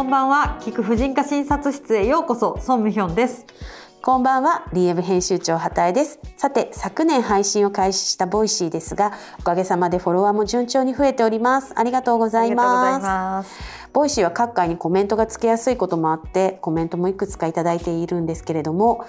こんばんは。聴く婦人科診察室へようこそ。ソンミヒョンです。こんばんは。DM 編集長畑江です。さて昨年配信を開始したボイシーですがおかげさまでフォロワーも順調に増えております。ありがとうございます。ボイシーは各回にコメントがつけやすいこともあってコメントもいくつかいただいているんですけれども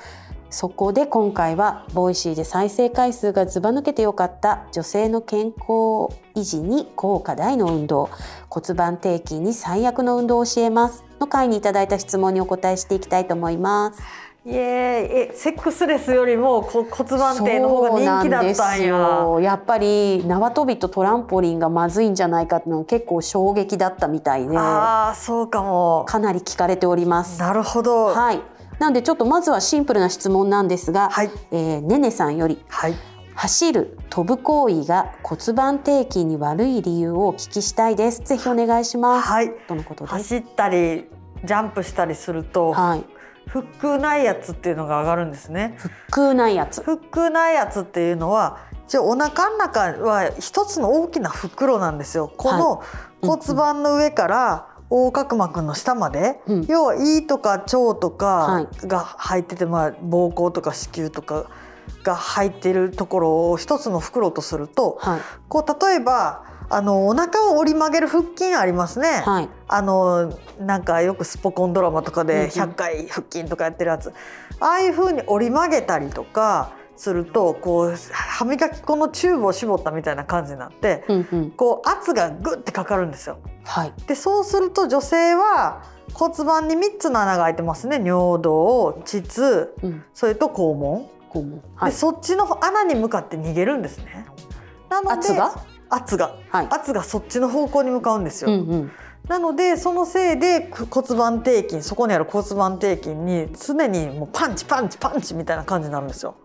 そこで今回はボイシーで再生回数がずば抜けてよかった女性の健康維持に効果大の運動骨盤底筋に最悪の運動を教えますの回にいただいた質問にお答えしていきたいと思いますイエーイ。えセックスレスよりも骨盤底の方が人気だったんや。やっぱり縄跳びとトランポリンがまずいんじゃないかっていうのは結構衝撃だったみたいで。ああそうかも。かなり聞かれております。なるほど。はい。なのでちょっとまずはシンプルな質問なんですが、はい、えー、ねねさんより、はい、走る飛ぶ行為が骨盤底筋に悪い理由をお聞きしたいです。ぜひお願いします。はい、とのこと走ったりジャンプしたりすると、はい、腹腔内圧っていうのが上がるんですね。腹腔内圧。腹腔内圧っていうのは、じゃお腹の中は一つの大きな袋なんですよ。この骨盤の上から、はい横隔膜の下まで、うん、要は胃とか腸とかが入ってて、まあ、膀胱とか子宮とかが入っているところを一つの袋とすると、はい、こう例えばあのお腹を折り曲げる腹筋ありますね、はい、あのなんかよくスポコンドラマとかで100回腹筋とかやってるやつ、うんうん、ああいうふうに折り曲げたりとかするとこう歯磨き粉のチューブを絞ったみたいな感じになって、うんうん、こう圧がグッてかかるんですよ。はい、でそうすると女性は骨盤に3つの穴が開いてますね。尿道膣、うん、それと肛門。肛門、はい、でそっちの穴に向かって逃げるんですね。なので圧が？圧が、はい、圧がそっちの方向に向かうんですよ。うんうん。なのでそのせいで骨盤底筋そこにある骨盤底筋に常にもうパンチパンチパンチみたいな感じになるんですよ。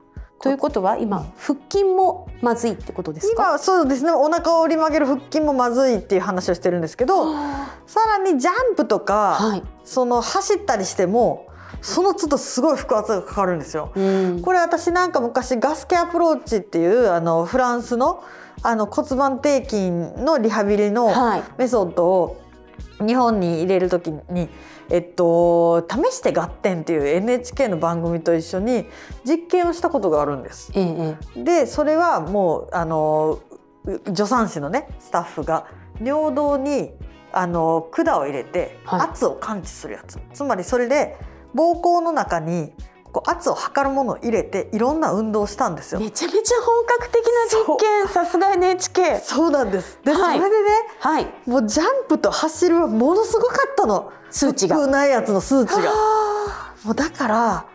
ということは今腹筋もまずいってことですか？今そうですね。お腹を折り曲げる腹筋もまずいっていう話をしてるんですけどさらにジャンプとか、はい、その走ったりしてもその都度すごい腹圧がかかるんですよ。うん、これ私なんか昔ガスケアプローチっていうあのフランスのあの骨盤底筋のリハビリのメソッドを日本に入れる時にえっと「試して合点」っていう NHK の番組と一緒に実験をしたことがあるんです。ええ、でそれはもうあの助産師のねスタッフが尿道にあの管を入れて圧を感知するやつ、はい、つまりそれで膀胱の中にこう圧を測るものを入れていろんな運動をしたんですよ。めちゃめちゃ本格的な実験さすが NHK。そうなんです。で、はい、それでね、はい、もうジャンプと走るはものすごかったの。数値が。ないやつの数値が。もうだから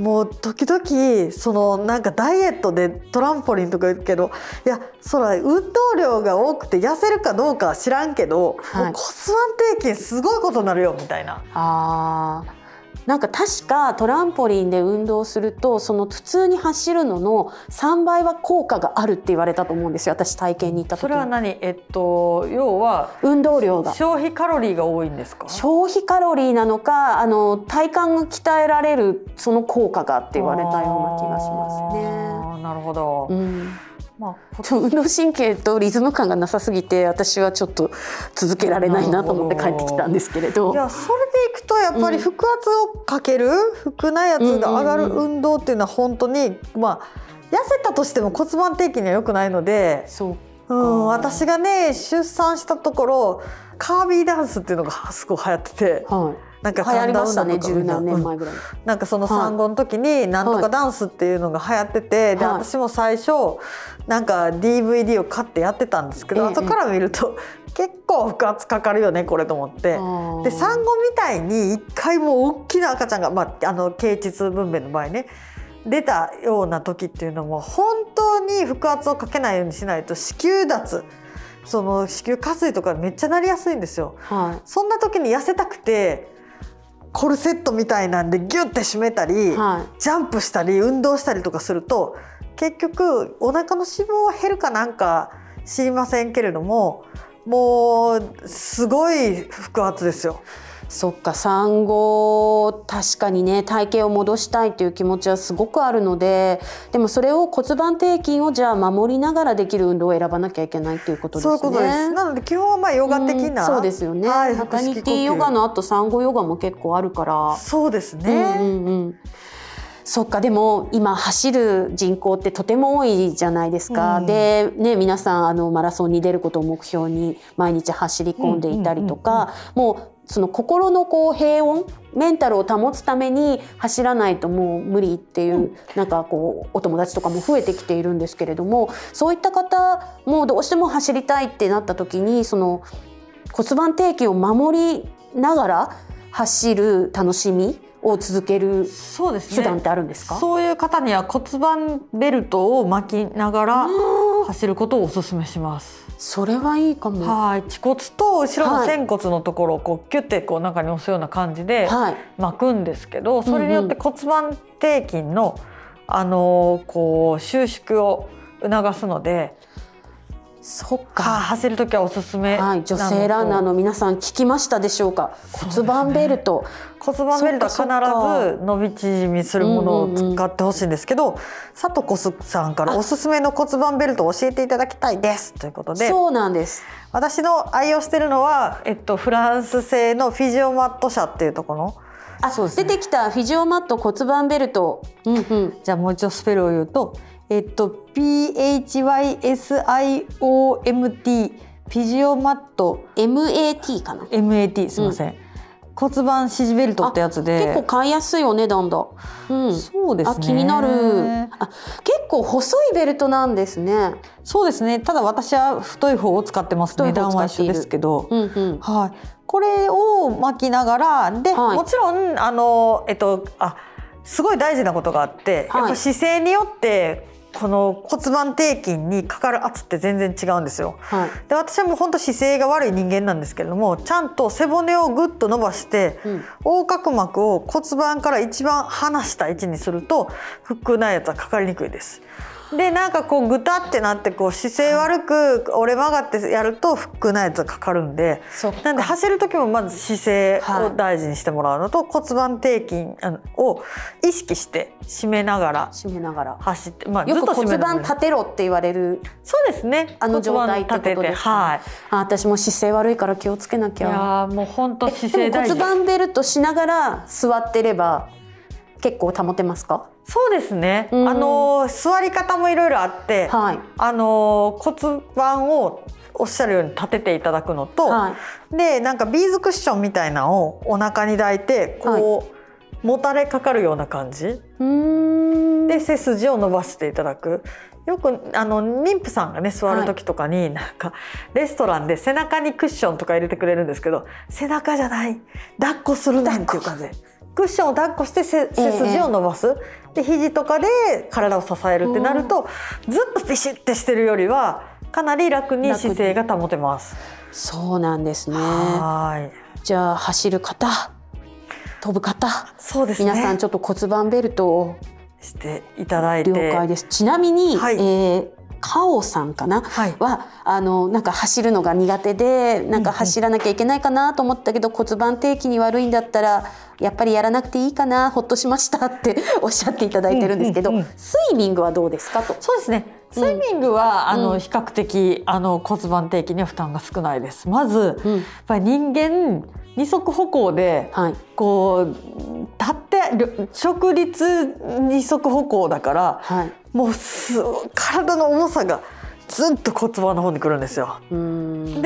もう時々そのなんかダイエットでトランポリンとか言うけどいやそら運動量が多くて痩せるかどうかは知らんけど、はい、骨盤底筋すごいことになるよみたいな。あなんか確かトランポリンで運動するとその普通に走るのの3倍は効果があるって言われたと思うんですよ私体験に行った時それは何？えっと要は運動量が消費カロリーが多いんですか消費カロリーなのかあの体幹が鍛えられるその効果がって言われたような気がしますね。なるほど、うんまあ、運動神経とリズム感がなさすぎて私はちょっと続けられないなと思って帰ってきたんですけれどいやそれでいくとやっぱり腹圧をかける、うん、腹内圧が上がる運動っていうのは本当にまあ痩せたとしても骨盤底筋には良くないのでうん、私がね出産したところカービーダンスっていうのがすごい流行ってて。はいなんか流行りましたね年前ぐらい、なんかその産後の時になんとかダンスっていうのが流行ってて、はい、で私も最初なんか DVD を買ってやってたんですけど、後から見ると 結構腹圧かかるよねこれと思って。で産後みたいに一回も大きな赤ちゃんが、まあ、あの経腟分娩の場合ね出たような時っていうのも本当に腹圧をかけないようにしないと子宮脱その子宮下垂とかめっちゃなりやすいんですよ。はい、そんな時に痩せたくてコルセットみたいなんでギュッて締めたり、はい、ジャンプしたり運動したりとかすると結局お腹の脂肪は減るかなんか知りませんけれどももうすごい腹圧ですよ。そっか産後確かにね体型を戻したいという気持ちはすごくあるのででもそれを骨盤底筋をじゃあ守りながらできる運動を選ばなきゃいけないということですね。そういうことです。なので基本はまあヨガ的な、うん、そうですよね。はい、ハニティヨガの後産後ヨガも結構あるから。そうですね。うんうんうん。そっかでも今走る人口ってとても多いじゃないですか、うん、で、ね、皆さんあのマラソンに出ることを目標に毎日走り込んでいたりとか、もうその心のこう平穏メンタルを保つために走らないともう無理っていう、うん、なんかこうお友達とかも増えてきているんですけれどもそういった方もうどうしても走りたいってなった時にその骨盤底筋を守りながら走る楽しみを続ける手段ってあるんですか？そう、ね,、いう方には骨盤ベルトを巻きながら走ることをお勧めしますそれはいいかも。はい。恥骨と後ろの仙骨のところをこうキュッてこう中に押すような感じで巻くんですけど、はい、それによって骨盤底筋のあのこう収縮を促すのでそっか、走る時はおすすめはい、女性ランナーの皆さん聞きましたでしょうか？骨盤ベルト、ね、骨盤ベルトは必ず伸び縮みするものを使ってほしいんですけど、うんうんうん、佐藤コスさんからおすすめの骨盤ベルトを教えていただきたいです。ということで。そうなんです。私の愛用してるのは、えっと、フランス製のフィジオマット社っていうところ。あ、ね、出てきたフィジオマット骨盤ベルト、うんうん、じゃあもう一度スペルを言うとえっと PHYSIOMT フィジオマット。MAT かな。MAT すみません、うん、骨盤支持ベルトってやつで。結構買いやすいお値段だ、うん、そうですね。気になる。あ結構細いベルトなんですね。そうですね。ただ私は太い方を使ってます値段は一緒ですけど、うんうん、はい。これを巻きながらで、はい、もちろんあのえっとあすごい大事なことがあって、はい、やっぱ姿勢によってこの骨盤底筋にかかる圧って全然違うんですよ。はい、で私はもう本当姿勢が悪い人間なんですけれどもちゃんと背骨をぐっと伸ばして、うん、横隔膜を骨盤から一番離した位置にするとフックなやつはかかりにくいです。でなんかこうぐたってなってこう姿勢悪く折れ曲がってやるとフックなやつがかかるんでなんで走る時もまず姿勢を大事にしてもらうのと、はい、骨盤底筋を意識して締めながら締めながら。走って、まあ、よく骨盤立てろって言われる。そうですね。あの状態ってことです、はい、あ私も姿勢悪いから気をつけなきゃ。いやもう本当姿勢大事。骨盤ベルトしながら座ってれば結構保てますか？そうですね、うん、あの座り方もいろいろあって、はい、あの骨盤をおっしゃるように立てていただくのと、はい、でなんかビーズクッションみたいなのをお腹に抱いてこう、はい、もたれかかるような感じで背筋を伸ばしていただく。よくあの妊婦さんがね座る時とかに、はい、なんかレストランで背中にクッションとか入れてくれるんですけど背中じゃない。抱っこするねんっていう感じ。でクッションを抱っこして背筋を伸ばす、えー、で肘とかで体を支えるってなると、ずっとピシッてしてるよりはかなり楽に姿勢が保てます。そうなんですね。じゃあ走る方、飛ぶ方、そうです、ね、皆さんちょっと骨盤ベルトをしていただいて。了解です。ちなみに、はい、えーカオさんかな、はい、はあのなんか走るのが苦手でなんか走らなきゃいけないかなと思ったけど、うんうん、骨盤底筋に悪いんだったらやっぱりやらなくていいかなほっとしましたって おっしゃっていただいてるんですけど、うんうんうん、スイミングはどうですか？と。そうですね。スイミングは、うん、あの比較的あの骨盤底筋には負担が少ないです。まず、うん、やっぱり人間二足歩行で、はい、こう立って直立二足歩行だから、はい、もう体の重さがずっと骨盤の方に来るんですよ。で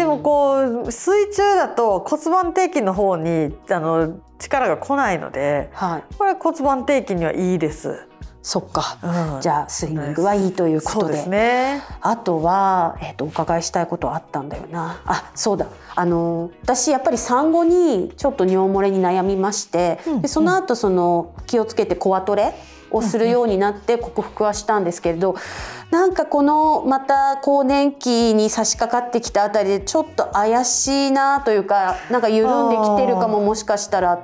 もこう水中だと骨盤底筋の方にあの力が来ないので、はい、これ骨盤底筋にはいいです。そっか、うん、じゃあスイミングはいいということで、ね、あとは、えーと、お伺いしたいことあったんだよな。あそうだ。あの私やっぱり産後にちょっと尿漏れに悩みまして、うん、でその後その気をつけてコアトレをするようになって克服はしたんですけれど、なんかこのまた更年期に差し掛かってきたあたりでちょっと怪しいなというかなんか緩んできてるかももしかしたらっ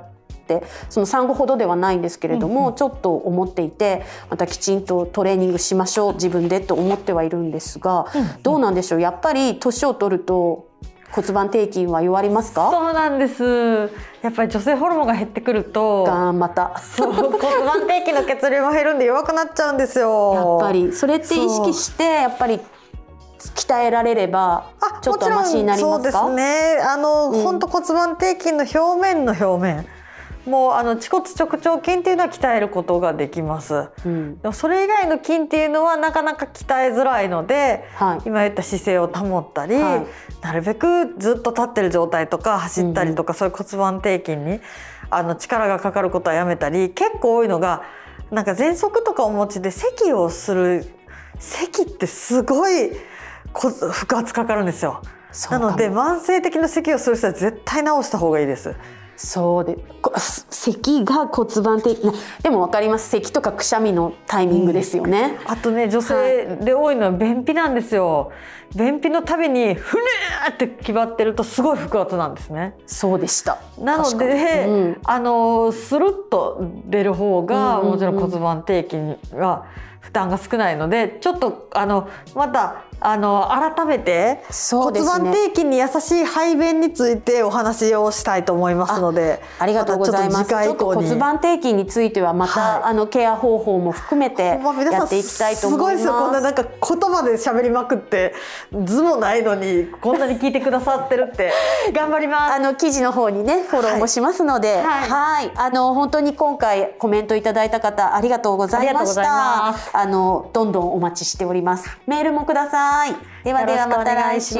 てその産後ほどではないんですけれども、うんうん、ちょっと思っていてまたきちんとトレーニングしましょう自分でと思ってはいるんですが、うんうん、どうなんでしょう？やっぱり年を取ると骨盤底筋は弱りますか？そうなんです。やっぱり女性ホルモンが減ってくるとがまた。そう骨盤底筋の血流も減るんで弱くなっちゃうんですよ。やっぱり。それって意識してやっぱり鍛えられればちょっとマシになりますか？そうですね。あの、うん、本当骨盤底筋の表面の表面もうあの恥骨直腸筋っていうのは鍛えることができます、うん、でもそれ以外の筋っていうのはなかなか鍛えづらいので、はい、今言った姿勢を保ったり、はい、なるべくずっと立ってる状態とか走ったりとか、うん、そういう骨盤底筋にあの力がかかることはやめたり結構多いのがなんか喘息とかお持ちで咳をする咳ってすごい腹圧かかるんですよ。なので慢性的な咳をする人は絶対治した方がいいです。そうで咳が骨盤的でも分かります。咳とかくしゃみのタイミングですよね、うん、あとね女性で多いのは便秘なんですよ、便秘のたびにふねーって決まってるとすごい腹圧なんですね。そうでした。なので、うん、あのスルッと出る方がもちろん骨盤底筋が負担が少ないのでちょっとあのまたあの改めて骨盤底筋に優しい排便についてお話をしたいと思いますのでありがとうございます。ちょっと骨盤底筋についてはまた、はい、あのケア方法も含めてやっていきたいと思います。すごいですよ。こんななんか言葉で喋りまくって図もないのにこんなに聞いてくださってるって。頑張ります。あの記事の方にねフォローもしますので、はい、はい、あの本当に今回コメントいただいた方ありがとうございましたあのどんどんお待ちしておりますメールもください。ではではまた来週。